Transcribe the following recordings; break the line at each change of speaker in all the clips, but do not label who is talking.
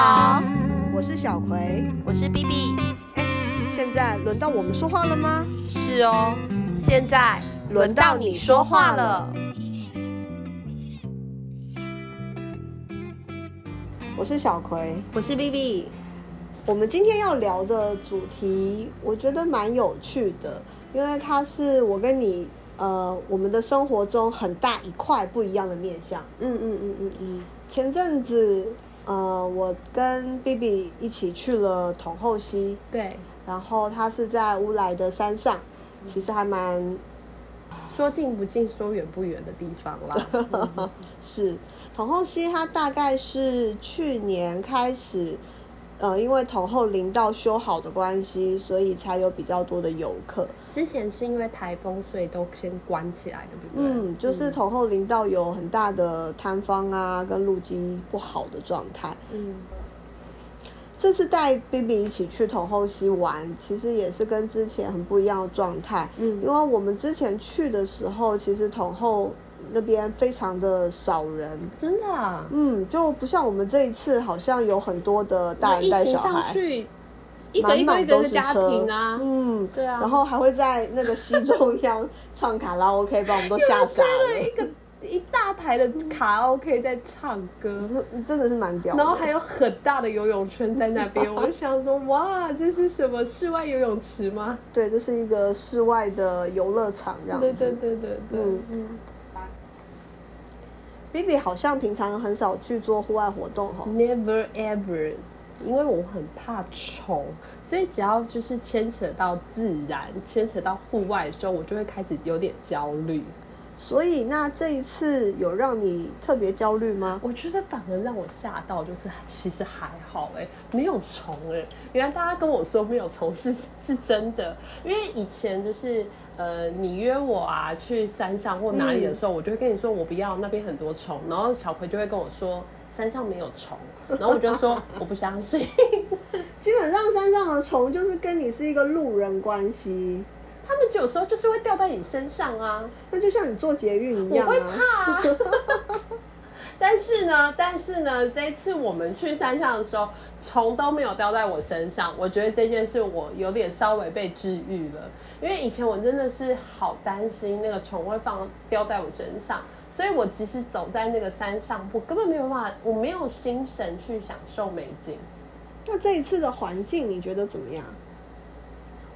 家好，
我是小葵。
我是 B B。
现在轮到我们说话了吗？
是哦，现在轮到你说话了。
我是小葵，
我是 B B。
我们今天要聊的主题，我觉得蛮有趣的，因为它是我跟你呃我们的生活中很大一块不一样的面相。
嗯嗯嗯嗯嗯。
前阵子呃，我跟 B B 一起去了统后溪，
对，
然后它是在乌来的山上，其实还蛮
说近不近，说远不远的地方啦。
是统后溪，它大概是去年开始。呃，因为统后林道修好的关系，所以才有比较多的游客。
之前是因为台风，所以都先关起来，对不对？
嗯，就是统后林道有很大的塌方啊，跟路基不好的状态。嗯，这次带 B B 一起去统后溪玩，其实也是跟之前很不一样的状态。嗯，因为我们之前去的时候，其实统后。那边非常的少人，
真的啊，
嗯，就不像我们这一次，好像有很多的大人带小孩，一
满满都是车啊，
嗯，
对啊，
然后还会在那个西中央唱卡拉 OK，把我们都吓傻了，
一个一大台的卡拉 OK 在唱歌，
真的是蛮屌，
然后还有很大的游泳圈在那边，我就想说，哇，这是什么室外游泳池吗？
对，这是一个室外的游乐场，这样，
对对对对对，嗯。嗯。
B B 好像平常很少去做户外活动哈
，Never ever，因为我很怕虫，所以只要就是牵扯到自然、牵扯到户外的时候，我就会开始有点焦虑。
所以那这一次有让你特别焦虑吗？
我觉得反而让我吓到，就是其实还好哎，没有虫哎。原来大家跟我说没有虫是是真的，因为以前就是。呃，你约我啊，去山上或哪里的时候，我就会跟你说我不要那边很多虫，然后小葵就会跟我说山上没有虫，然后我就说我不相信。
基本上山上的虫就是跟你是一个路人关系，
他们有时候就是会掉在你身上啊，
那就像你做捷运一样，
我会怕。但是呢，但是呢，这一次我们去山上的时候，虫都没有掉在我身上，我觉得这件事我有点稍微被治愈了。因为以前我真的是好担心那个虫会放掉在我身上，所以我即使走在那个山上，我根本没有办法，我没有心神去享受美景。
那这一次的环境你觉得怎么样？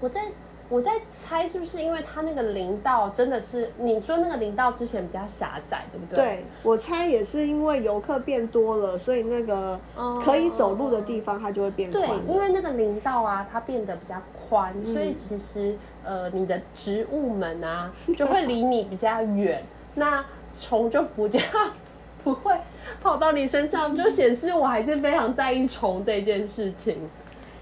我在我在猜是不是因为它那个林道真的是你说那个林道之前比较狭窄，对不对？
对，我猜也是因为游客变多了，所以那个可以走路的地方它就会变宽。
对，因为那个林道啊，它变得比较宽，所以其实。呃，你的植物们啊，就会离你比较远，那虫就不叫不会跑到你身上，就显示我还是非常在意虫这件事情。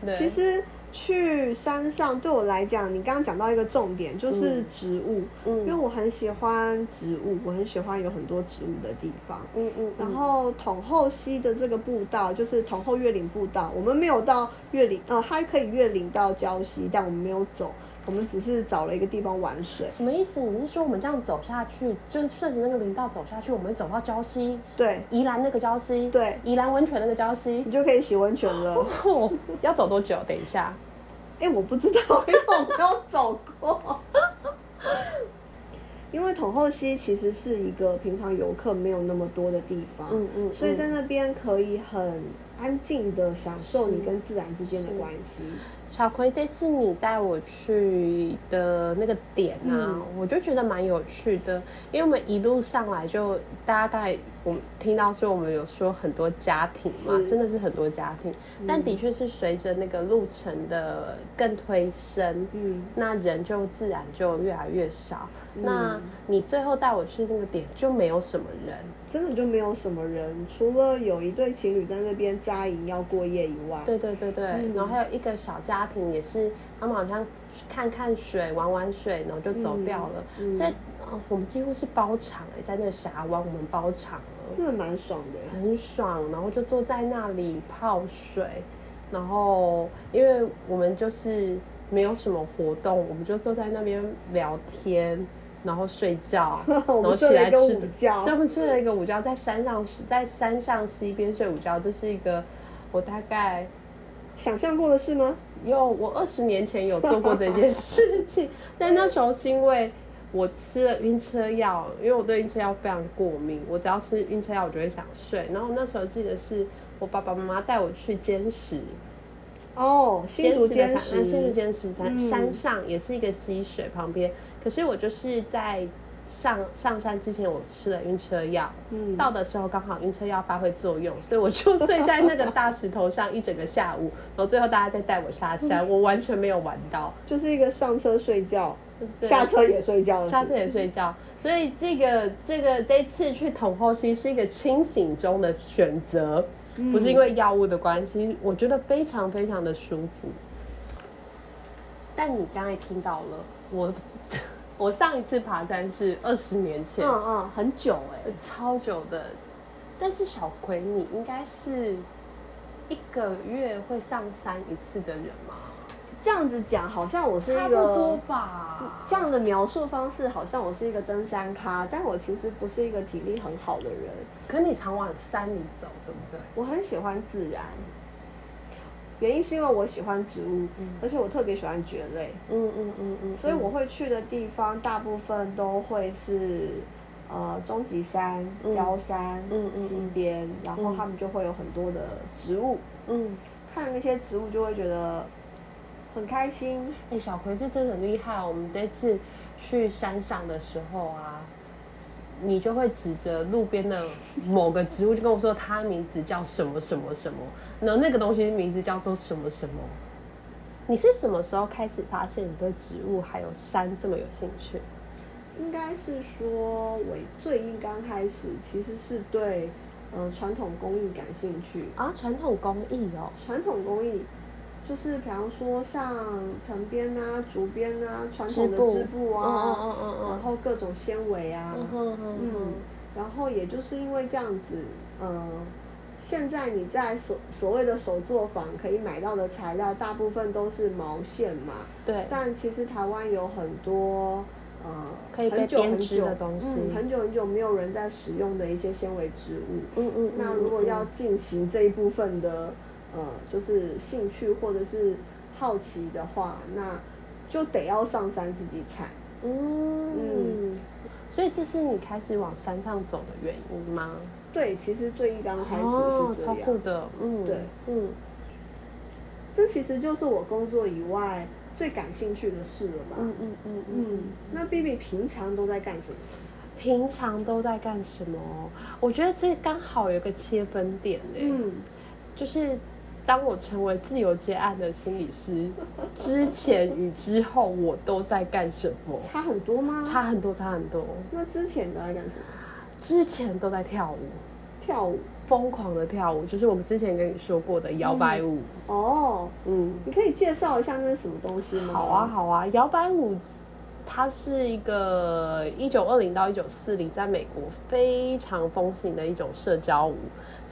对，
其实。去山上对我来讲，你刚刚讲到一个重点，就是植物。嗯，因为我很喜欢植物，我很喜欢有很多植物的地方。嗯嗯。然后统后溪的这个步道，就是统后月岭步道，我们没有到月岭，呃，还可以月岭到礁溪，但我们没有走，我们只是找了一个地方玩水。
什么意思？你是说我们这样走下去，就顺着那个林道走下去，我们走到礁溪？
对，
宜兰那个礁溪。
对，
宜兰温泉那个礁溪，
你就可以洗温泉了。
要走多久？等一下。
哎，我不知道，因为我没有走过。因为统后溪其实是一个平常游客没有那么多的地方，嗯嗯，所以在那边可以很安静的享受你跟自然之间的关系。
小葵，这次你带我去的那个点啊，我就觉得蛮有趣的，因为我们一路上来就大概我听到说我们有说很多家庭嘛，真的是很多家庭，但的确是随着那个路程的更推升，嗯，那人就自然就越来越少。那你最后带我去那个点就没有什么人，
真的就没有什么人，除了有一对情侣在那边扎营要过夜以外，
对对对对，然后还有一个小家。家庭也是，他们好像看看水、玩玩水，然后就走掉了。所以，我们几乎是包场哎，在那个峡湾，我们包场了，
真的蛮爽的，
很爽。然后就坐在那里泡水，然后因为我们就是没有什么活动，我们就坐在那边聊天，然后睡觉，然后起来吃
觉。
他们睡了一个午觉，在山上，在山上溪边睡午觉，这是一个。我大概
想象过的事吗？
有，我二十年前有做过这件事情，但那时候是因为我吃了晕车药，因为我对晕车药非常过敏，我只要吃晕车药我就会想睡。然后那时候记得是我爸爸妈妈带我去坚石，
哦，新竹坚石，
新竹坚石山山上也是一个溪水旁边，可是我就是在。上上山之前，我吃了晕车药。嗯，到的时候刚好晕车药发挥作用，所以我就睡在那个大石头上一整个下午。然后最后大家再带我下山，我完全没有玩到，
就是一个上车睡觉，下车也睡觉，
下车也睡觉。所以这个这个这次去统后溪是一个清醒中的选择，不是因为药物的关系，我觉得非常非常的舒服。但你刚才听到了我。我上一次爬山是二十年前，
嗯嗯，很久哎，
超久的。但是小葵，你应该是一个月会上山一次的人吗？
这样子讲，好像我是一个差不
多吧。
这样的描述方式，好像我是一个登山咖，但我其实不是一个体力很好的人。
可你常往山里走，对不对？
我很喜欢自然。原因是因为我喜欢植物，而且我特别喜欢蕨类。嗯嗯嗯嗯，所以我会去的地方大部分都会是呃终极山、焦山、西边，然后他们就会有很多的植物。嗯，看那些植物就会觉得很开心。
哎，小葵是真的很厉害。我们这次去山上的时候啊。你就会指着路边的某个植物，就跟我说它名字叫什么什么什么，然后那个东西名字叫做什么什么。你是什么时候开始发现你对植物还有山这么有兴趣？
应该是说我最一刚开始其实是对呃传统工艺感兴趣
啊，传统工艺哦，
传统工艺。就是比方说像藤编啊、竹编啊、传统的织布啊，然后各种纤维啊，嗯，然后也就是因为这样子，呃，现在你在所所谓的手作坊可以买到的材料，大部分都是毛线嘛，
对，
但其实台湾有很多呃
可以被编织的东西，
很久很久没有人在使用的一些纤维织物，嗯嗯，那如果要进行这一部分的。呃，就是兴趣或者是好奇的话，那就得要上山自己采。
嗯，所以这是你开始往山上走的原因吗？
对，其实最一刚开始是这样。超
酷的，嗯，
对，嗯，这其实就是我工作以外最感兴趣的事了吧？嗯嗯嗯嗯。那 B B 平常都在干什么？
平常都在干什么？我觉得这刚好有个切分点呢。嗯，就是。当我成为自由接案的心理师之前与之后，我都在干什么？
差很多吗？
差很多，差很多。
那之前都在干什么？
之前都在跳舞，
跳舞，
疯狂的跳舞，就是我们之前跟你说过的摇摆舞。
哦，嗯，你可以介绍一下那是什么东西吗？
好啊，好啊，摇摆舞，它是一个一九二零到一九四零在美国非常风行的一种社交舞。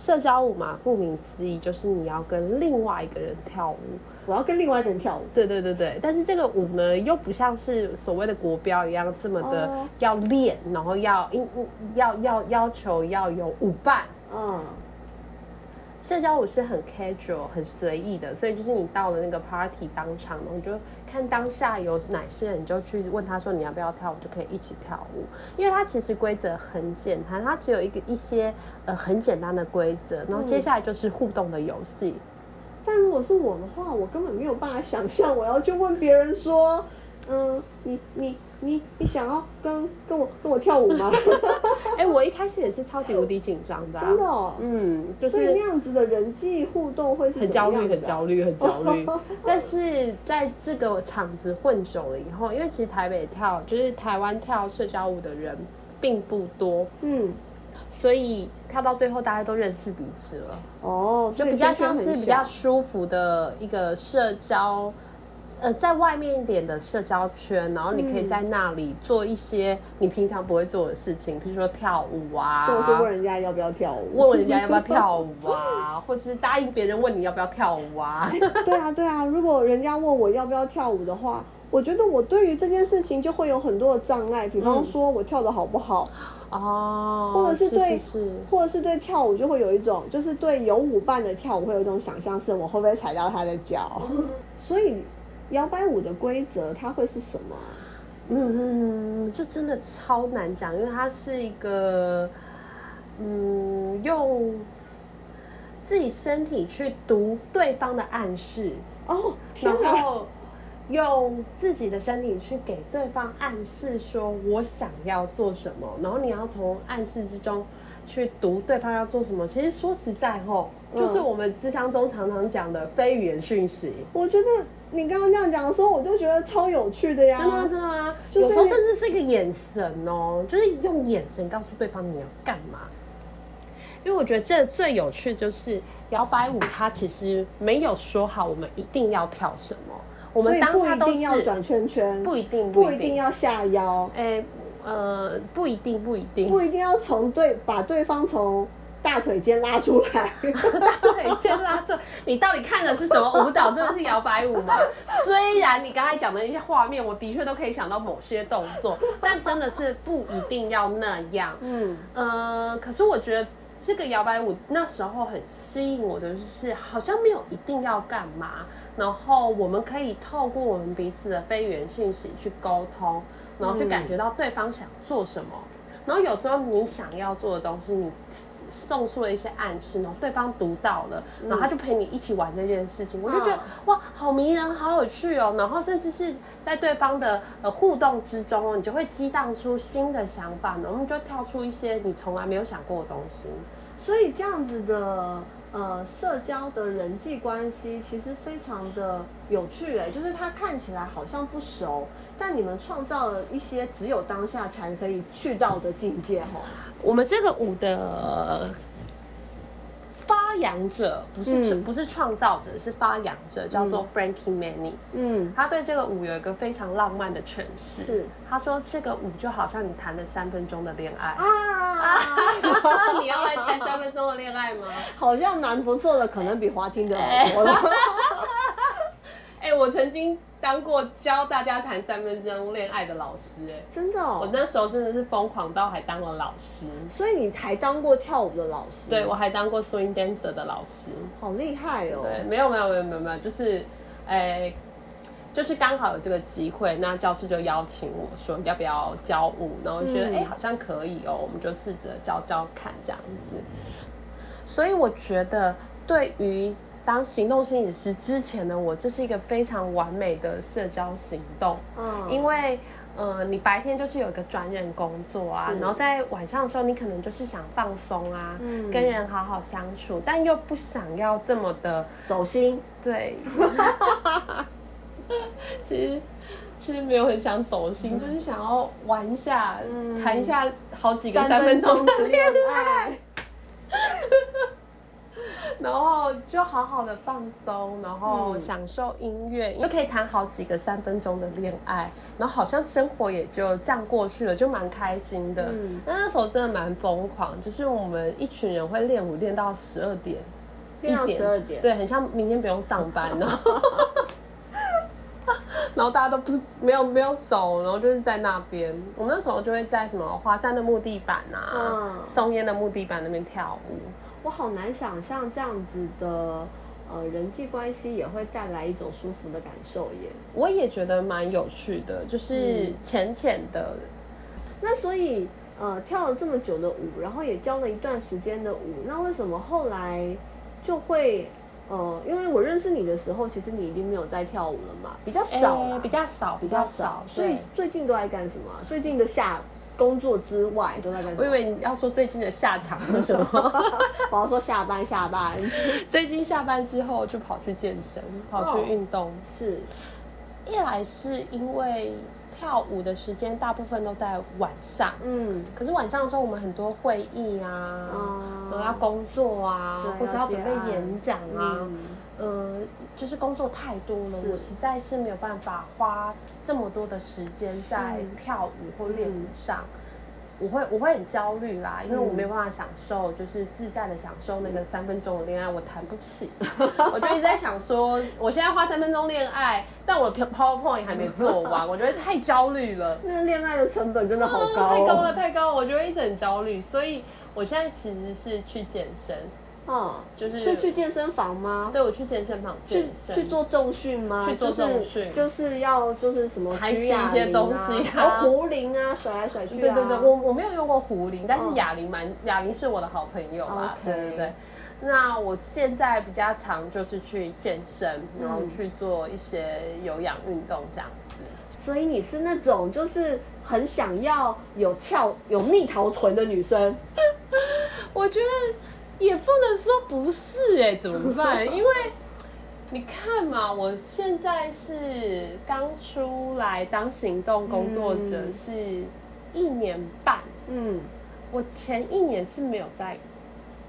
社交舞嘛，顾名思义就是你要跟另外一个人跳舞。
我要跟另外一个人跳舞。
对对对对，但是这个舞呢，又不像是所谓的国标一样这么的要练，然后要应要要要求要有舞伴。嗯。社交舞是很 casual、很随意的，所以就是你到了那个 party 当场，你就看当下有哪些人，你就去问他说你要不要跳舞，就可以一起跳舞。因为它其实规则很简单，它只有一个一些呃很简单的规则，然后接下来就是互动的游戏。
但如果是我的话，我根本没有办法想象我要去问别人说，嗯，你你。你你想要跟跟我跟我跳舞吗？
哎，我一开始也是超级无敌紧张的，
真的，嗯，就是那样子的人际互动会
很焦虑，很焦虑，很焦虑。但是在这个场子混久了以后，因为其实台北跳就是台湾跳社交舞的人并不多，嗯，所以跳到最后大家都认识彼此了，哦，就比较像是比较舒服的一个社交。呃，在外面一点的社交圈，然后你可以在那里做一些你平常不会做的事情，比如说跳舞啊，
或者是问人家要不要跳舞，
问人家要不要跳舞啊，或者是答应别人问你要不要跳舞啊。
对啊，对啊，如果人家问我要不要跳舞的话，我觉得我对于这件事情就会有很多的障碍，比方说我跳的好不好，
哦，
或者是对，
是
或者是对跳舞就会有一种，就是对有舞伴的跳舞会有一种想象，是我会不会踩到他的脚？所以摇摆舞的规则它会是什么？
嗯，这真的超难讲，因为它是一个，嗯，用自己身体去读对方的暗示
哦，
然后用自己的身体去给对方暗示，说我想要做什么，然后你要从暗示之中去读对方要做什么。其实说实在吼，就是我们智商中常常讲的非语言讯息。
我觉得。你刚刚这样讲的时候，我就觉得超有趣的呀！
真的吗？真的吗？有时候甚至是一个眼神哦，就是用眼神告诉对方你要干嘛。因为我觉得这最有趣就是摇摆舞，它其实没有说好我们一定要跳什么，我们当下都
是要转圈圈，
不一定，
不一定要下腰，
哎，呃，不一定，不一定，
不一定要从对把对方从。大腿间拉出来，
大腿间拉出来，你到底看的是什么舞蹈？真的是摇摆舞吗？虽然你刚才讲的一些画面，我的确都可以想到某些动作，但真的是不一定要那样。嗯，呃，可是我觉得这个摇摆舞那时候很吸引我的，就是好像没有一定要干嘛，然后我们可以透过我们彼此的非语言信息去沟通，然后去感觉到对方想做什么，然后有时候你想要做的东西，你。送出了一些暗示，然后对方读到了，然后他就陪你一起玩这件事情，我就觉得哇，好迷人，好有趣哦。然后甚至是在对方的呃互动之中哦，你就会激荡出新的想法，然后就跳出一些你从来没有想过的东西。
所以这样子的呃社交的人际关系其实非常的有趣哎，就是他看起来好像不熟，但你们创造了一些只有当下才可以去到的境界哈。
我们这个舞的发扬者不是不是创造者，是发扬者，叫做 Frankie Manny。嗯，他对这个舞有一个非常浪漫的诠释。是，他说这个舞就好像你谈了三分钟的恋爱啊！你要来谈三分钟的恋爱吗？
好像蛮不错的，可能比滑听的好多了。
哎，我曾经。当过教大家谈三分钟恋爱的老师，哎，
真的，
我那时候真的是疯狂到还当了老师。
所以你还当过跳舞的老师？
对，我还当过 swing dancer 的老师，
好厉害哦。
对，没有没有没有没有没有，就是，哎，就是刚好有这个机会，那教师就邀请我说要不要教舞，然后觉得哎好像可以哦，我们就试着教教看这样子。所以我觉得对于。当行动心理师之前呢我，这是一个非常完美的社交行动。嗯，因为，呃，你白天就是有一个专任工作啊，然后在晚上的时候，你可能就是想放松啊，跟人好好相处，但又不想要这么的
走心。
对，其实其实没有很想走心，就是想要玩一下，谈一下好几个三分钟的恋爱。然后就好好的放松，然后享受音乐，就可以谈好几个三分钟的恋爱，然后好像生活也就这样过去了，就蛮开心的。那那时候真的蛮疯狂，就是我们一群人会练舞练到十二点，
练到十二点，
对，很像明天不用上班，然 后然后大家都不是没有没有走，然后就是在那边，我们那时候就会在什么华山的木地板啊，松烟的木地板那边跳舞。
我好难想象这样子的呃人际关系也会带来一种舒服的感受耶。
我也觉得蛮有趣的，就是浅浅的。
那所以呃跳了这么久的舞，然后也教了一段时间的舞，那为什么后来就会呃？因为我认识你的时候，其实你已经没有在跳舞了嘛，比较少，
比较少，
比较少。所以最近都在干什么？最近的下。工作之外都在干？
我以为你要说最近的下场是什么？
我要说下班下班。
最近下班之后就跑去健身，跑去运动。
是，
一来是因为跳舞的时间大部分都在晚上，嗯，可是晚上的时候我们很多会议啊，然后要工作啊，或是要准备演讲啊，嗯，就是工作太多了，我实在是没有办法花。这么多的时间在跳舞或练舞上，我会我会很焦虑啦，因为我没有办法享受，就是自在的享受那个三分钟的恋爱，我谈不起。我就一直在想说，我现在花三分钟恋爱，但我的 PowerPoint 还没做完，我觉得太焦虑了。
那恋爱的成本真的好高，
太高了，太高了，我觉得一直很焦虑，所以我现在其实是去健身。
嗯，就是是去健身房吗？
对，我去健身房健身，
去做重训吗？
去做重训，
就是要就是什么
抬起一些东西
啊，壶铃啊，甩来甩去啊。
对对对，我我没有用过壶铃，但是哑铃蛮哑铃是我的好朋友啦。对对对，那我现在比较常就是去健身，然后去做一些有氧运动这样子。
所以你是那种就是很想要有翘有蜜桃臀的女生？
我觉得。也不能说不是哎，怎么办？因为你看嘛，我现在是刚出来当行动工作者，是一年半。嗯，我前一年是没有在，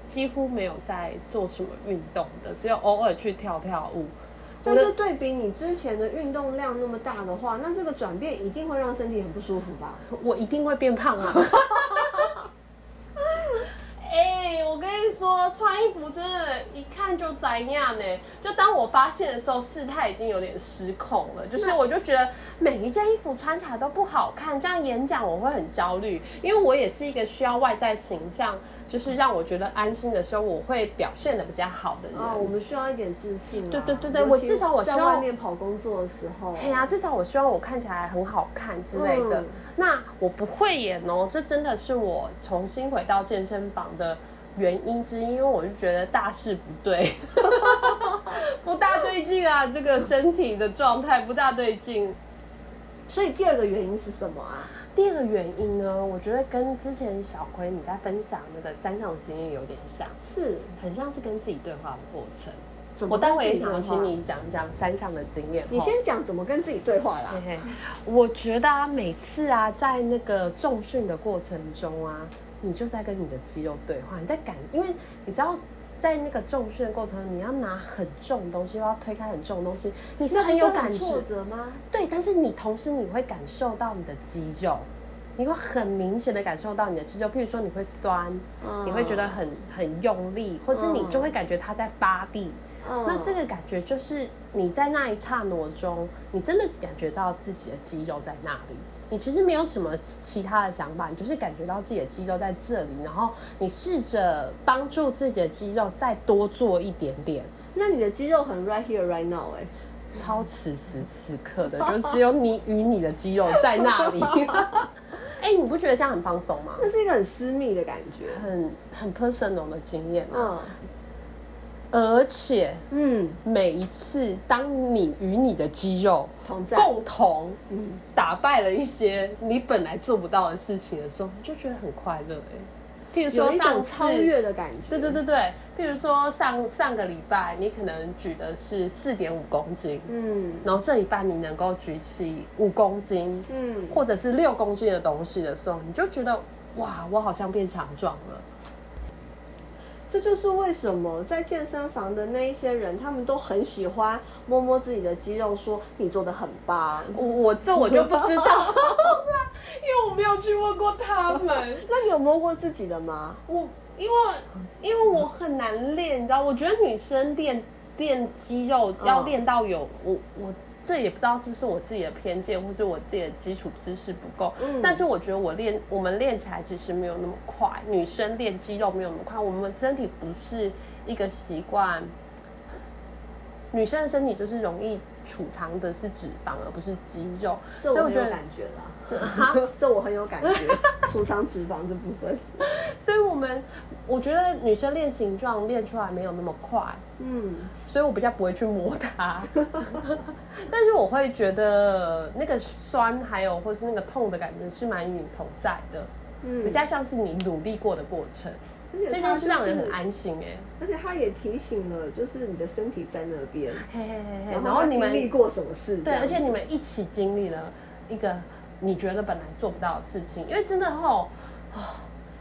几乎没有在做什么运动的，只有偶尔去跳跳舞。
但是对比你之前的运动量那么大的话，那这个转变一定会让身体很不舒服吧？
我一定会变胖啊！哎，我跟你说，穿衣服真的，一看就灾样呢。就当我发现的时候，事态已经有点失控了。就是我就觉得每一件衣服穿起来都不好看，这样演讲我会很焦虑，因为我也是一个需要外在形象，就是让我觉得安心的时候，我会表现的比较好的人。
啊，我们需要一点自信。
对对对对，我至少我
在外面跑工作的时候，
哎呀，至少我希望我看起来很好看之类的。那我不会演哦，这真的是我重新回到健身房的原因之一，因为我就觉得大事不对，不大对劲啊，这个身体的状态不大对劲。
所以第二个原因是什么啊？
第二个原因呢，我觉得跟之前小葵你在分享那个山上的经验有点像，
是
很像是跟自己对话的过程。我待会也想请你讲讲山上的经验。
你先讲怎么跟自己对话啦。
我觉得啊，每次啊，在那个重训的过程中啊，你就在跟你的肌肉对话，你在感，因为你知道，在那个重训的过程，你要拿很重的东西，要推开很重的东西，你是很有感
挫折吗？
对，但是你同时你会感受到你的肌肉，你会很明显的感受到你的肌肉，譬如说你会酸，你会觉得很很用力，或是你就会感觉它在发地。那这个感觉就是你在那一刹那中，你真的是感觉到自己的肌肉在那里。你其实没有什么其他的想法，你就是感觉到自己的肌肉在这里，然后你试着帮助自己的肌肉再多做一点点。
那你的肌肉很 right here right now 哎，
超此时此刻的，就只有你与你的肌肉在那里。哎，你不觉得这样很放松吗？
那是一个很私密的感觉，
很很 personal 的经验。嗯。而且，嗯，每一次当你与你的肌肉共同打败了一些你本来做不到的事情的时候，你就觉得很快乐哎。譬如说上
超越的感觉，
对对对对。譬如说上上个礼拜你可能举的是四点五公斤，嗯，然后这礼拜你能够举起五公斤，嗯，或者是六公斤的东西的时候，你就觉得哇，我好像变强壮了。
这就是为什么在健身房的那一些人，他们都很喜欢摸摸自己的肌肉，说你做的很棒。
我我这我就不知道，因为我没有去问过他们。
那你有摸过自己的吗？
我因为因为我很难练，你知道？我觉得女生练练肌肉要练到有我我。这也不知道是不是我自己的偏见，或是我自己的基础知识不够。嗯，但是我觉得我练，我们练起来其实没有那么快。女生练肌肉没有那么快，我们身体不是一个习惯。女生的身体就是容易储藏的是脂肪，而不是肌肉。
所以我很有感觉啦，这我很有感觉，储藏脂肪这部分。
所以我们。我觉得女生练形状练出来没有那么快，嗯，所以我比较不会去摸它，但是我会觉得那个酸还有或是那个痛的感觉是蛮与你同在的，嗯，比较像是你努力过的过程，这件事让人很安心哎，
而且他也提醒了，就是你的身体在那边，嘿嘿嘿嘿，然后你们经历过什么事？
对，而且你们一起经历了一个你觉得本来做不到的事情，因为真的吼，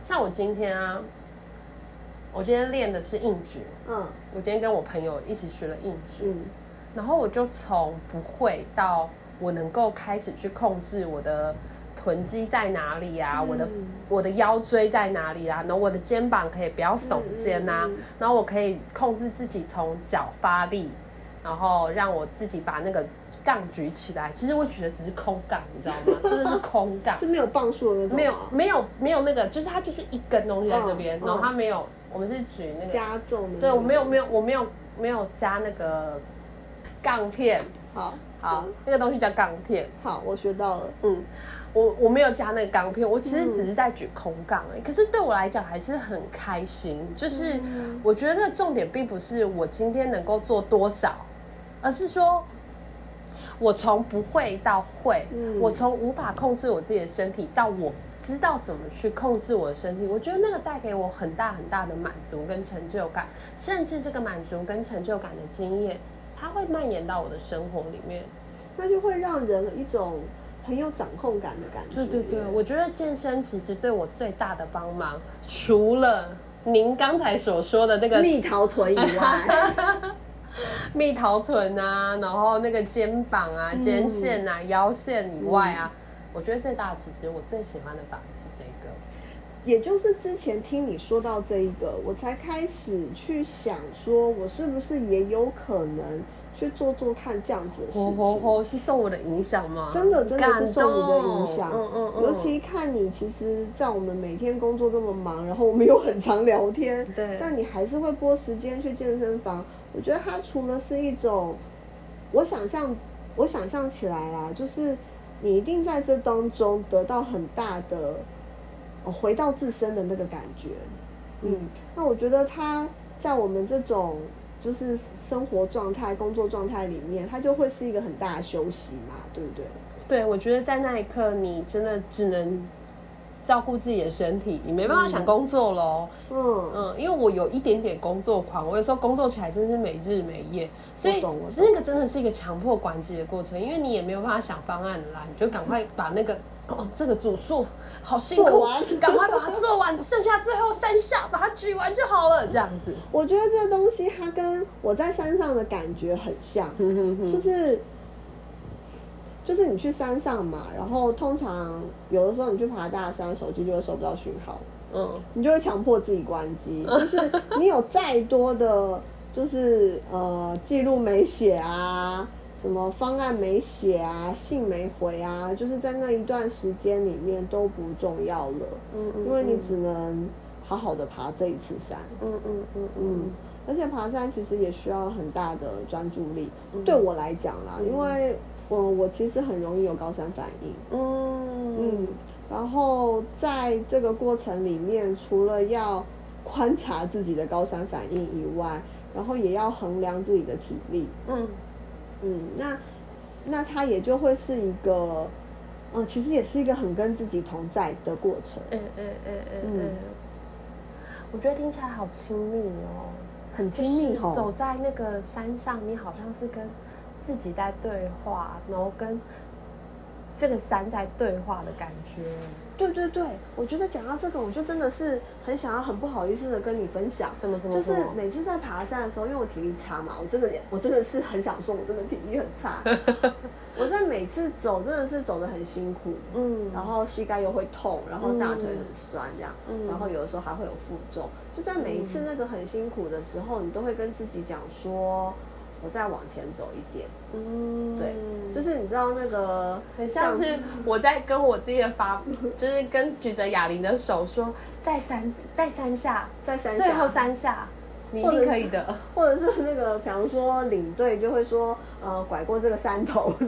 像我今天啊。我今天练的是硬举，嗯，我今天跟我朋友一起学了硬举，嗯，然后我就从不会到我能够开始去控制我的臀肌在哪里啊？我的我的腰椎在哪里啊？然后我的肩膀可以不要耸肩呐，然后我可以控制自己从脚发力，然后让我自己把那个杠举起来。其实我举的只是空杠，你知道吗？真的是空杠，
是没有磅数的那种。
没有没有没有那个，就是它就是一根东西在这边，然后它没有。我们是举那个
加重的。
对，我没有没有我没有没有加那个杠片。
好，
好，那个东西叫杠片。
好，我学到了。嗯。
我我没有加那个钢片，我其实只是在举空杠哎。可是对我来讲还是很开心，就是我觉得重点并不是我今天能够做多少，而是说我从不会到会，我从无法控制我自己的身体到我知道怎么去控制我的身体。我觉得那个带给我很大很大的满足跟成就感，甚至这个满足跟成就感的经验，它会蔓延到我的生活里面，
那就会让人一种。很有掌控感的感觉。对
对对，我觉得健身其实对我最大的帮忙，除了您刚才所说的那个
蜜桃臀以外，
蜜桃臀啊，然后那个肩膀啊、肩线啊、腰线以外啊，我觉得最大的其实我最喜欢的反而是这个。
也就是之前听你说到这一个，我才开始去想，说我是不是也有可能。去做做看这样子的事情，
是受我的影响吗？
真的真的是受你的影响，嗯嗯嗯。尤其看你，其实，在我们每天工作这么忙，然后我们又很常聊天，
对，
但你还是会拨时间去健身房。我觉得它除了是一种，我想象，我想象起来啦，就是你一定在这当中得到很大的，回到自身的那个感觉。嗯，那我觉得它在我们这种。就是生活状态、工作状态里面，它就会是一个很大的休息嘛，对不对？
对，我觉得在那一刻，你真的只能照顾自己的身体，你没办法想工作喽。嗯嗯，因为我有一点点工作狂，我有时候工作起来真是没日没夜，所以那个真的是一个强迫关机的过程，因为你也没有办法想方案啦，你就赶快把那个哦这个组数。好辛苦，赶快把它做完，剩下最后三下把它举完就好了。这样子，
我觉得这东西它跟我在山上的感觉很像，就是就是你去山上嘛，然后通常有的时候你去爬大山，手机就会收不到讯号，嗯，你就会强迫自己关机，就是你有再多的，就是呃记录没写啊。什么方案没写啊，信没回啊，就是在那一段时间里面都不重要了，嗯嗯，因为你只能好好的爬这一次山，嗯嗯嗯嗯，而且爬山其实也需要很大的专注力，对我来讲啦，因为我我其实很容易有高山反应，嗯嗯，然后在这个过程里面，除了要观察自己的高山反应以外，然后也要衡量自己的体力，嗯。嗯，那那它也就会是一个，嗯，其实也是一个很跟自己同在的过程。嗯嗯嗯嗯
嗯，我觉得听起来好亲密哦，
很亲密哦。
走在那个山上，你好像是跟自己在对话，然后跟这个山在对话的感觉。
对对对，我觉得讲到这个，我就真的是很想要很不好意思的跟你分享，
什么什么，
就是每次在爬山的时候，因为我体力差嘛，我真的我真的是很想说，我真的体力很差。我在每次走真的是走的很辛苦，嗯，然后膝盖又会痛，然后大腿很酸这样，嗯，然后有的时候还会有负重，就在每一次那个很辛苦的时候，你都会跟自己讲说。我再往前走一点，嗯，对，就是你知道那个，
很像是我在跟我自己的发，就是跟举着哑铃的手说，再三再三下，
再三
下，最后三下。你一定可以的，
或者是那个，比方说领队就会说，呃，拐过这个山头，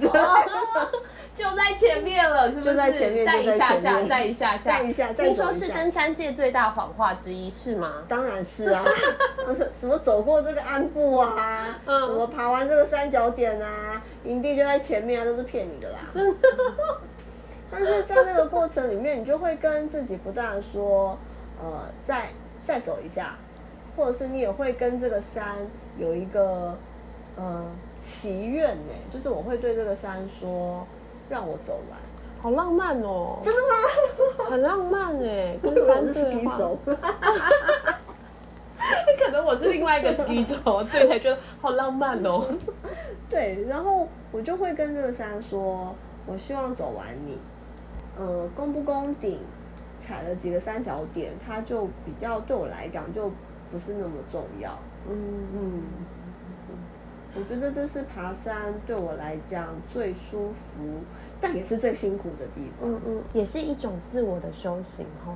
就在前面了，是不是？
就在前面，
再一下下，再一下。下，
再一下，
听说是登山界最大谎话之一，是吗？
当然是啊，什么走过这个暗部啊，什么爬完这个三角点啊，营地就在前面啊，都是骗你的啦。但是在那个过程里面，你就会跟自己不断的说，呃，再再走一下。或者是你也会跟这个山有一个呃祈愿呢，就是我会对这个山说，让我走完，
好浪漫哦！
真的吗？
很浪漫哎，跟 山对话。可能我是另外一个 ski 手，所以才觉得好浪漫哦。
对，然后我就会跟这个山说，我希望走完你，呃，攻不攻顶，踩了几个三小点，它就比较对我来讲就不是那么重要。嗯嗯，我觉得这是爬山对我来讲最舒服，但也是最辛苦的地方。嗯
嗯，也是一种自我的修行哈。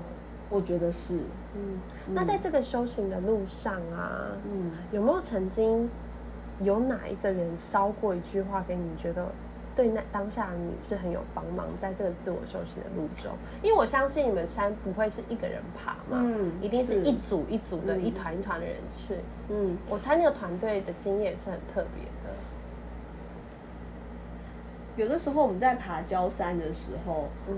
我觉得是。
嗯，那在这个修行的路上啊，嗯，有没有曾经有哪一个人捎过一句话给你，觉得？对，那当下你是很有帮忙，在这个自我修行的路中，因为我相信你们山不会是一个人爬嘛，嗯，一定是一组一组的，一团一团的人去，嗯，我猜那个团队的经验是很特别的。
有的时候我们在爬焦山的时候，嗯，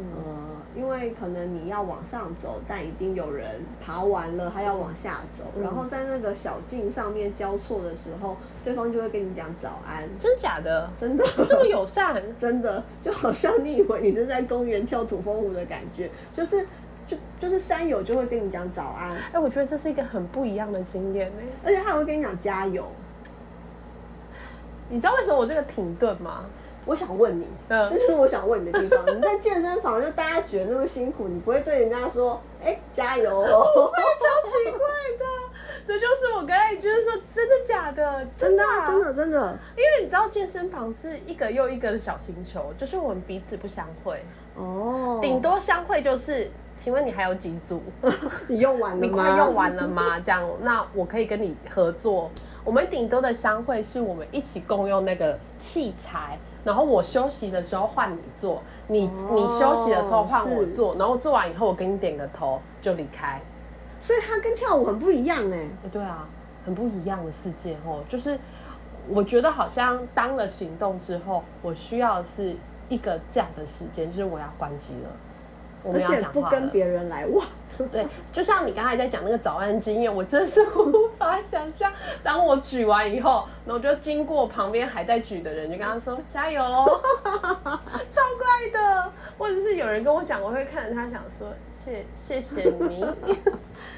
因为可能你要往上走，但已经有人爬完了，他要往下走，然后在那个小径上面交错的时候，对方就会跟你讲早安。
真假的？
真的
这么友善？
真的，就好像你以为你是在公园跳土风舞的感觉，就是就就是山友就会跟你讲早安。
哎，我觉得这是一个很不一样的经验呢，
而且他会跟你讲加油。
你知道为什么我这个停顿吗？
我想问你，这是我想问你的地方。你在健身房，就大家觉得那么辛苦，你不会对人家说：“哎，加油！”
超奇怪的，这就是我刚才就是说，真的假的？
真的，真的，真的。
因为你知道，健身房是一个又一个的小星球，就是我们彼此不相会哦，顶多相会就是，请问你还有几组？
你用完了吗？
你快用完了吗？这样，那我可以跟你合作。我们顶多的相会是我们一起共用那个器材。然后我休息的时候换你做，你你休息的时候换我做，然后做完以后我给你点个头就离开。
所以它跟跳舞很不一样哎。
对啊，很不一样的世界哦。就是我觉得好像当了行动之后，我需要是一个这样的时间，就是我要关机了，
我们要讲不跟别人来往。
对，就像你刚才在讲那个早安经验，我真是无法想象。当我举完以后，然后就经过旁边还在举的人，就跟他说加油，超怪的。或者是有人跟我讲，我会看着他想说谢谢谢你。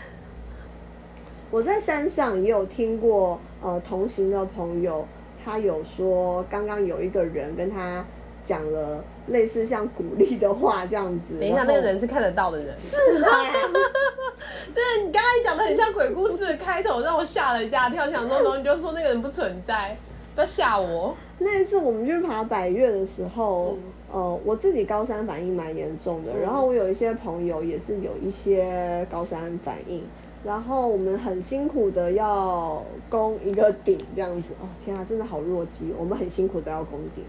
我在山上也有听过，呃，同行的朋友他有说，刚刚有一个人跟他。讲了类似像鼓励的话这样子。
等一下，那个人是看得到的人。
是啊，
就是你刚才讲的很像鬼故事的开头，让我吓了一大跳。想说，然后你就说那个人不存在，不要吓我。
那一次我们去爬百越的时候，呃，我自己高山反应蛮严重的，然后我有一些朋友也是有一些高山反应，然后我们很辛苦的要攻一个顶这样子。哦，天啊，真的好弱鸡！我们很辛苦的要攻顶。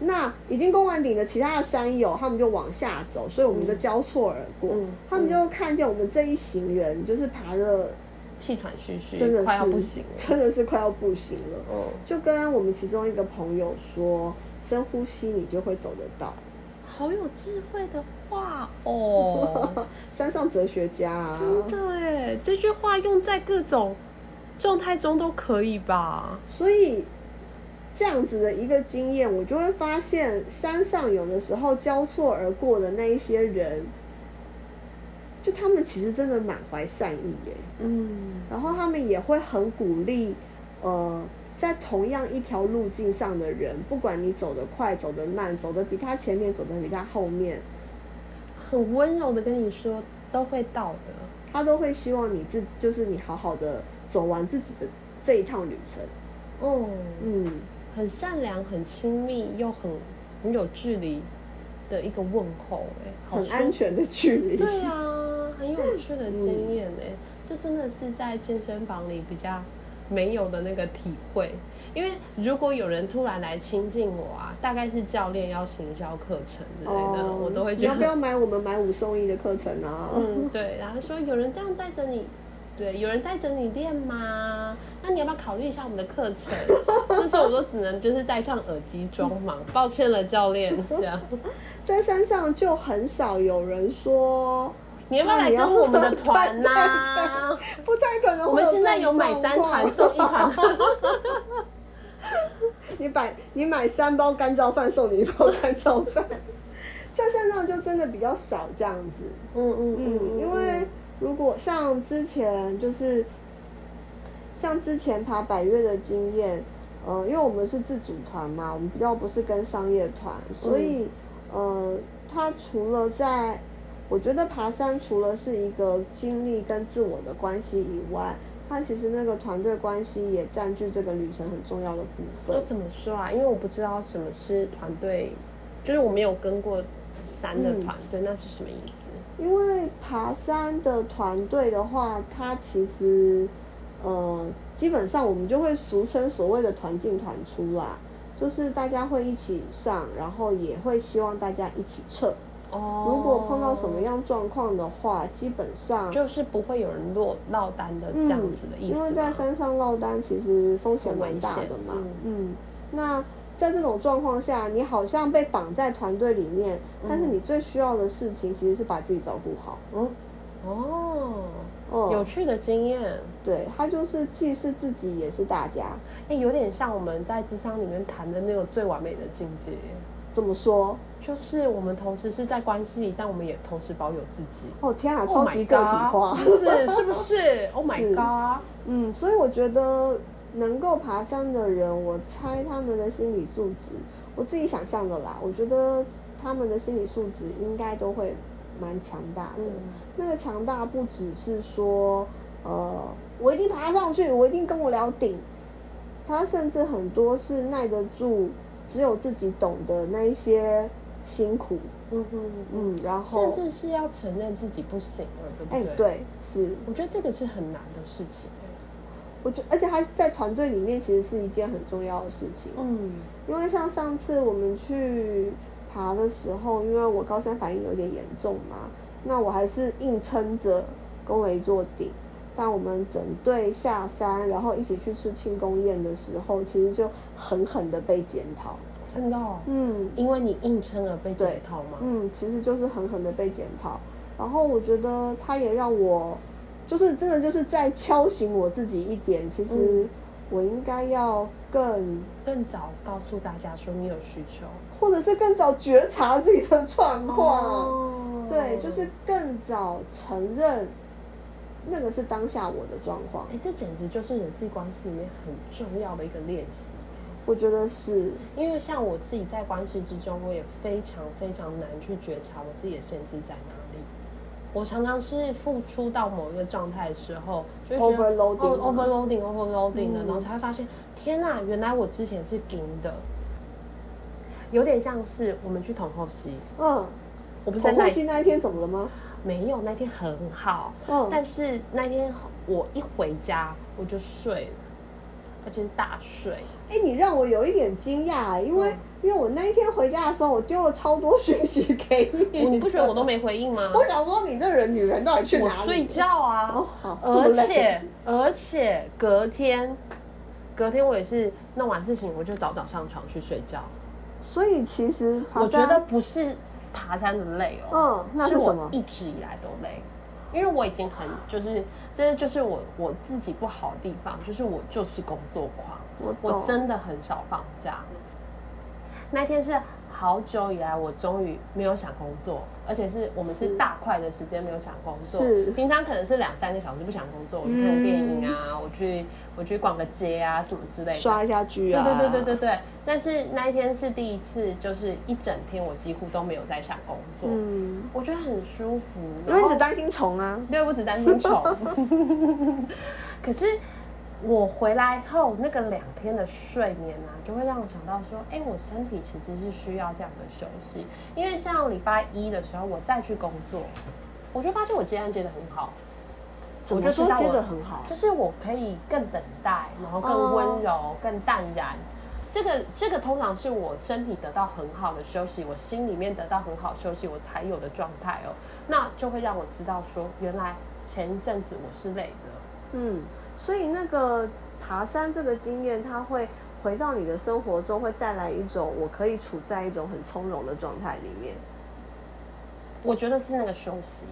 那已经攻完顶的其他的山友，他们就往下走，所以我们就交错而过。他们就看见我们这一行人，就是爬的
气喘吁吁，
真的
快要不行，
真的是快要不行了。哦，就跟我们其中一个朋友说：“深呼吸，你就会走得到。”
好有智慧的话哦，
山上哲学家啊，
真的哎，这句话用在各种状态中都可以吧？
所以。这样子的一个经验，我就会发现山上有的时候交错而过的那一些人，就他们其实真的满怀善意耶。嗯，然后他们也会很鼓励，呃，在同样一条路径上的人，不管你走得快、走得慢、走得比他前面、走得比他后面，
很温柔的跟你说都会到的。
他都会希望你自己，就是你好好的走完自己的这一趟旅程。哦，
嗯。很善良、很亲密又很很有距离的一个问候，哎，
很安全的距离。
对啊，很有 趣的经验哎，这真的是在健身房里比较没有的那个体会。因为如果有人突然来亲近我啊，大概是教练要行销课程之类的，我都会觉得
要不要买我们买五送一的课程啊？
嗯，对，然后说有人这样带着你。对，有人带着你练吗？那你要不要考虑一下我们的课程？这时候我都只能就是戴上耳机装忙，抱歉了，教练。这样，
在山上就很少有人说
你要不要来跟我们的团
呐？不太可能。
我们现在有买三团送一团。
你买你买三包干燥饭送你一包干燥饭，在山上就真的比较少这样子。嗯嗯嗯，因为。如果像之前就是像之前爬百越的经验，呃，因为我们是自主团嘛，我们比较不是跟商业团，所以呃，它除了在，我觉得爬山除了是一个经历跟自我的关系以外，它其实那个团队关系也占据这个旅程很重要的部分。
怎么说啊？因为我不知道什么是团队，就是我没有跟过山的团队，那是什么意思？
因为爬山的团队的话，它其实，呃，基本上我们就会俗称所谓的团进团出啦，就是大家会一起上，然后也会希望大家一起撤。哦。如果碰到什么样状况的话，基本上
就是不会有人落落单的这样子的意思。
因为在山上落单其实风险蛮大的嘛。嗯。那。在这种状况下，你好像被绑在团队里面，但是你最需要的事情其实是把自己照顾好。嗯，
哦，有趣的经验。
对，他就是既是自己也是大家。
哎，有点像我们在智商里面谈的那种最完美的境界。
怎么说？
就是我们同时是在关系里，但我们也同时保有自己。
哦天啊，超级个体化，
是不是？是不是？Oh my god！
嗯，所以我觉得。能够爬山的人，我猜他们的心理素质，我自己想象的啦。我觉得他们的心理素质应该都会蛮强大的。那个强大不只是说，呃，我一定爬上去，我一定跟我聊顶。他甚至很多是耐得住，只有自己懂得那一些辛苦。嗯哼嗯，然后
甚至是要承认自己不行了，对不对？
哎，对，是。
我觉得这个是很难的事情。
我觉，而且他在团队里面其实是一件很重要的事情。嗯，因为像上次我们去爬的时候，因为我高山反应有点严重嘛，那我还是硬撑着攻了一座顶。但我们整队下山，然后一起去吃庆功宴的时候，其实就狠狠的被检讨。
真的？嗯，因为你硬撑而被检讨吗？
嗯，其实就是狠狠的被检讨。然后我觉得他也让我。就是真的就是在敲醒我自己一点，其实我应该要更
更早告诉大家说你有需求，
或者是更早觉察自己的状况，对，就是更早承认那个是当下我的状况。
哎，这简直就是人际关系里面很重要的一个练习。
我觉得是
因为像我自己在关系之中，我也非常非常难去觉察我自己的限制在哪。我常常是付出到某一个状态的时候，
就觉得
overloading，overloading，overloading 的，然后才会发现，天呐，原来我之前是紧的，有点像是我们去统后溪，嗯，
我不是在那那一天怎么了吗？
没有，那天很好，嗯，但是那天我一回家我就睡了，而且是大睡。
哎，你让我有一点惊讶，因为因为我那一天回家的时候，我丢了超多讯息给你，
你不觉得我都没回应吗？
我想说，你这人女人到底去哪里？
睡觉啊！哦，好，而且而且隔天隔天我也是弄完事情，我就早早上床去睡觉。
所以其实
我觉得不是爬山的累
哦，嗯，那是什么？
一直以来都累，因为我已经很就是，这就是我我自己不好的地方，就是我就是工作狂。我真的很少放假。那天是好久以来，我终于没有想工作，而且是我们是大块的时间没有想工作。是平常可能是两三个小时不想工作，我去看电影啊，我去我去逛个街啊什么之类的，
刷一下剧啊。
对对对对对对。但是那一天是第一次，就是一整天我几乎都没有在想工作。嗯，我觉得很舒服。
因为只担心虫啊。
对，我只担心虫。可是。我回来后那个两天的睡眠啊，就会让我想到说，哎，我身体其实是需要这样的休息。因为像礼拜一的时候，我再去工作，我就发现我接案接的很好。
我就说接的很好，
就是我可以更等待，然后更温柔、更淡然。这个这个通常是我身体得到很好的休息，我心里面得到很好休息，我才有的状态哦。那就会让我知道说，原来前一阵子我是累的。嗯。
所以那个爬山这个经验，它会回到你的生活中，会带来一种我可以处在一种很从容的状态里面。
我觉得是那个休息。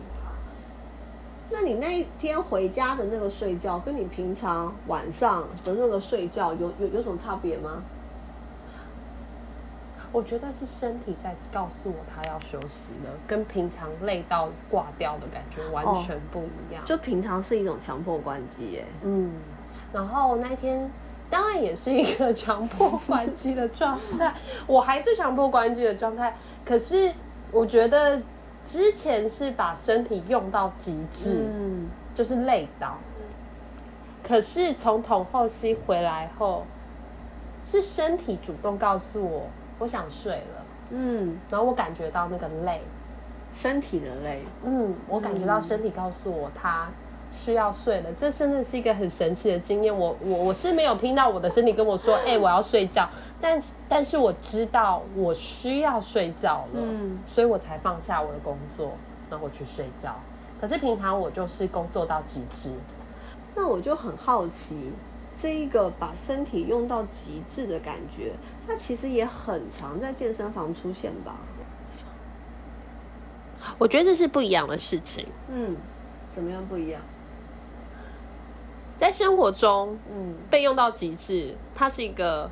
那你那一天回家的那个睡觉，跟你平常晚上的那个睡觉有有有什么差别吗？
我觉得是身体在告诉我他要休息了，跟平常累到挂掉的感觉完全不一样。
就平常是一种强迫关机，耶。
嗯，然后那天当然也是一个强迫关机的状态，我还是强迫关机的状态。可是我觉得之前是把身体用到极致，嗯，就是累到。可是从统后期回来后，是身体主动告诉我我想睡了，嗯，然后我感觉到那个累，
身体的累，
嗯，我感觉到身体告诉我他需要睡了，这真的是一个很神奇的经验。我我我是没有听到我的身体跟我说，哎，我要睡觉，但但是我知道我需要睡觉了，嗯，所以我才放下我的工作，然后去睡觉。可是平常我就是工作到极致。
那我就很好奇，这一个把身体用到极致的感觉，它其实也很常在健身房出现吧？
我觉得这是不一样的事情。
嗯，怎么样不一样？
在生活中，嗯，被用到极致，它是一个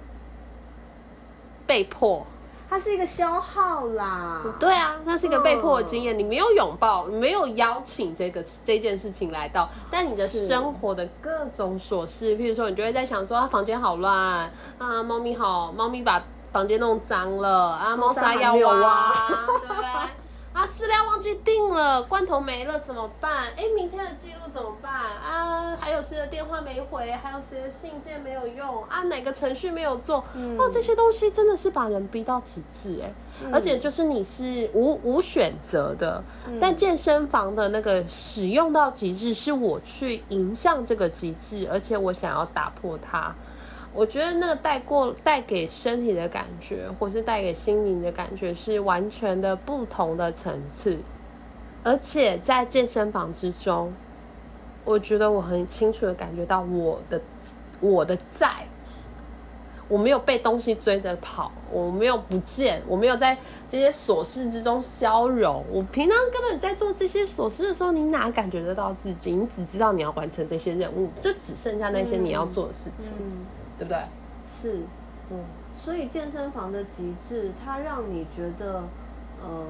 被迫。
它是一个消耗啦，
对啊，那是一个被迫的经验。你没有拥抱，没有邀请这个这件事情来到，但你的生活的各种琐事，譬如说，你就会在想说，啊，房间好乱啊，猫咪好，猫咪把房间弄脏了啊，猫砂要挖，料忘记订了，罐头没了怎么办？哎，明天的记录怎么办？啊，还有谁的电话没回？还有谁的信件没有用？啊，哪个程序没有做？哦，这些东西真的是把人逼到极致哎，而且就是你是无无选择的，但健身房的那个使用到极致，是我去迎向这个极致，而且我想要打破它。我觉得那个带过带给身体的感觉，或是带给心灵的感觉，是完全的不同的层次。而且在健身房之中，我觉得我很清楚的感觉到我的我的在，我没有被东西追着跑，我没有不见，我没有在这些琐事之中消融。我平常根本在做这些琐事的时候，你哪感觉得到自己？你只知道你要完成这些任务，就只剩下那些你要做的事情。对不对？
是，嗯，所以健身房的极致，它让你觉得，呃，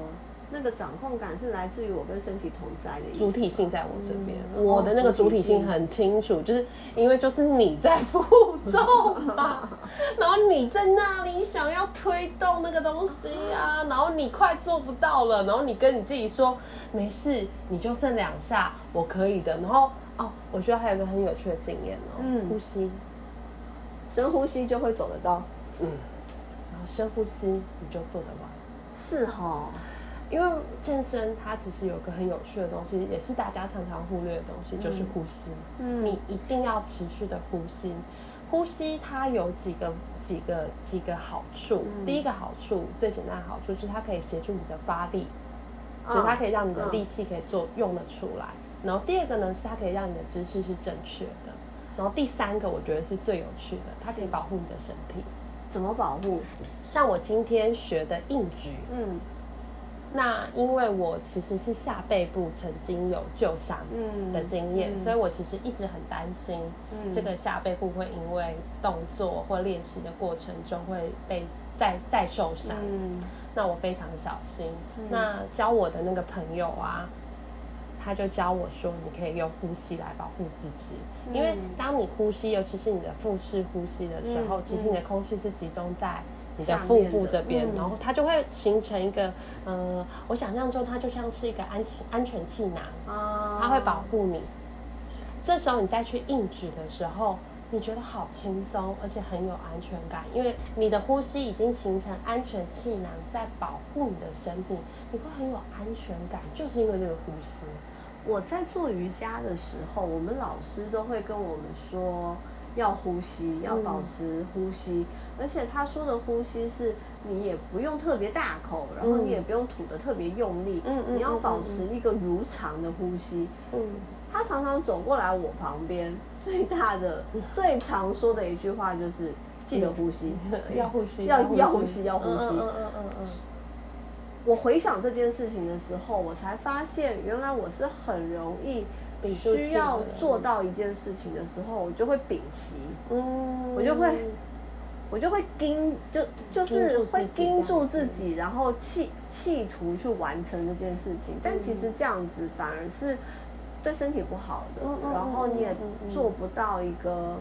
那个掌控感是来自于我跟身体同在的
主体性在我这边，我的那个主体性很清楚，就是因为就是你在负重嘛，然后你在那里想要推动那个东西啊，然后你快做不到了，然后你跟你自己说没事，你就剩两下，我可以的。然后哦，我觉得还有一个很有趣的经验哦，嗯，呼吸。
深呼吸就会走得到，嗯，
然后深呼吸你就做得完，
是哈，
因为健身它其实有个很有趣的东西，也是大家常常忽略的东西，就是呼吸。嗯，你一定要持续的呼吸，呼吸它有几个几个几个好处。第一个好处，最简单的好处是它可以协助你的发力，所以它可以让你的力气可以做用得出来。然后第二个呢，是它可以让你的姿势是正确的。然后第三个，我觉得是最有趣的，它可以保护你的身体。
怎么保护？
像我今天学的硬举，嗯，那因为我其实是下背部曾经有旧伤的经验，所以我其实一直很担心，这个下背部会因为动作或练习的过程中会被再再受伤。嗯，那我非常小心。那教我的那个朋友啊。他就教我说，你可以用呼吸来保护自己，因为当你呼吸，尤其是你的腹式呼吸的时候，其实你的空气是集中在你的腹部这边，然后它就会形成一个，嗯，我想象中它就像是一个安安全气囊，它会保护你。这时候你再去硬举的时候，你觉得好轻松，而且很有安全感，因为你的呼吸已经形成安全气囊，在保护你的身体，你会很有安全感，就是因为这个呼吸。
我在做瑜伽的时候，我们老师都会跟我们说要呼吸，要保持呼吸，而且他说的呼吸是你也不用特别大口，然后你也不用吐的特别用力，你要保持一个如常的呼吸。嗯，他常常走过来我旁边，最大的、最常说的一句话就是记得呼吸，
要呼吸，
要要呼吸，要呼吸。嗯嗯嗯嗯。我回想这件事情的时候，我才发现，原来我是很容易需要做到一件事情的时候，我就会屏息，嗯，我就会，我就会盯，就就是会盯住自己，然后企企图去完成这件事情。但其实这样子反而是对身体不好的，然后你也做不到一个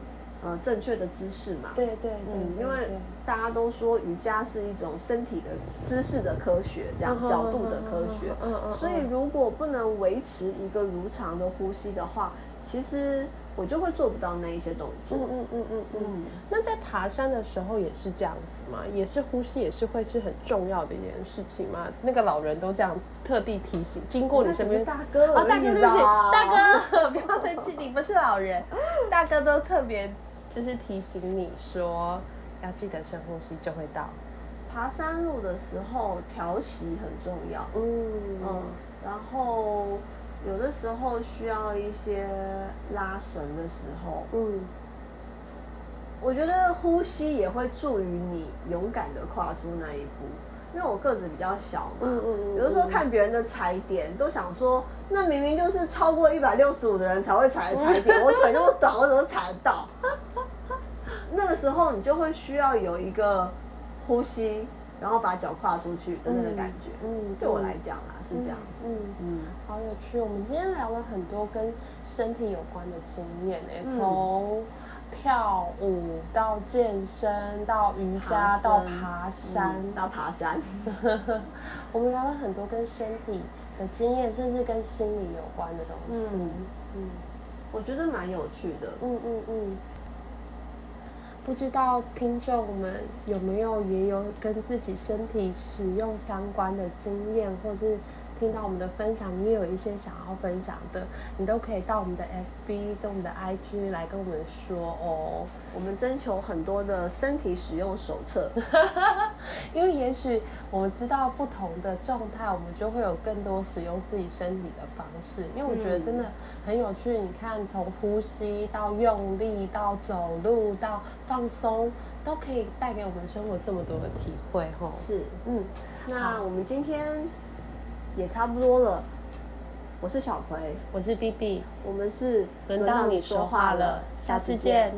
呃正确的姿势嘛。
对对，嗯，
因为大家都说瑜伽是一种身体的姿势的科学，这样角度的科学。嗯嗯。所以如果不能维持一个如常的呼吸的话，其实。我就会做不到那一些动作。嗯嗯嗯嗯
嗯。那在爬山的时候也是这样子嘛？也是呼吸也是会是很重要的一件事情嘛？那个老人都这样特地提醒，经过你身边。
大哥，
大哥对不起，大哥 不要生气，你不是老人。大哥都特别就是提醒你说要记得深呼吸就会到。
爬山路的时候调息很重要。嗯嗯，然后。有的时候需要一些拉绳的时候，嗯，我觉得呼吸也会助于你勇敢的跨出那一步。因为我个子比较小嘛，嗯嗯有的时候看别人的踩点，都想说，那明明就是超过一百六十五的人才会踩踩点，我腿那么短，我怎么踩得到？那个时候你就会需要有一个呼吸。然后把脚跨出去的那个感觉，嗯，对我来讲啦是这样子，嗯
嗯，好有趣。我们今天聊了很多跟身体有关的经验诶，从跳舞到健身到瑜伽到爬山
到爬山，
我们聊了很多跟身体的经验，甚至跟心理有关的东西。
嗯，我觉得蛮有趣的。嗯嗯嗯。
不知道听众们有没有也有跟自己身体使用相关的经验，或是听到我们的分享，你也有一些想要分享的，你都可以到我们的 FB、跟我们的 IG 来跟我们说哦。
我们征求很多的身体使用手册，
因为也许我们知道不同的状态，我们就会有更多使用自己身体的方式。因为我觉得真的很有趣，你看从呼吸到用力到走路到放松，都可以带给我们生活这么多的体会。吼，
是，嗯，那我们今天也差不多了。我是小葵，
我是 B B，
我们是
轮到你说话了，下次见。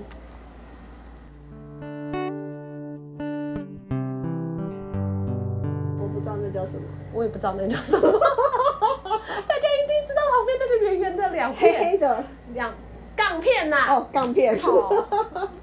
我不知道那叫什么，我也不知道那叫什么，大家一定知道旁边那个圆圆的两
黑黑的
两杠片呐。
哦，杠片。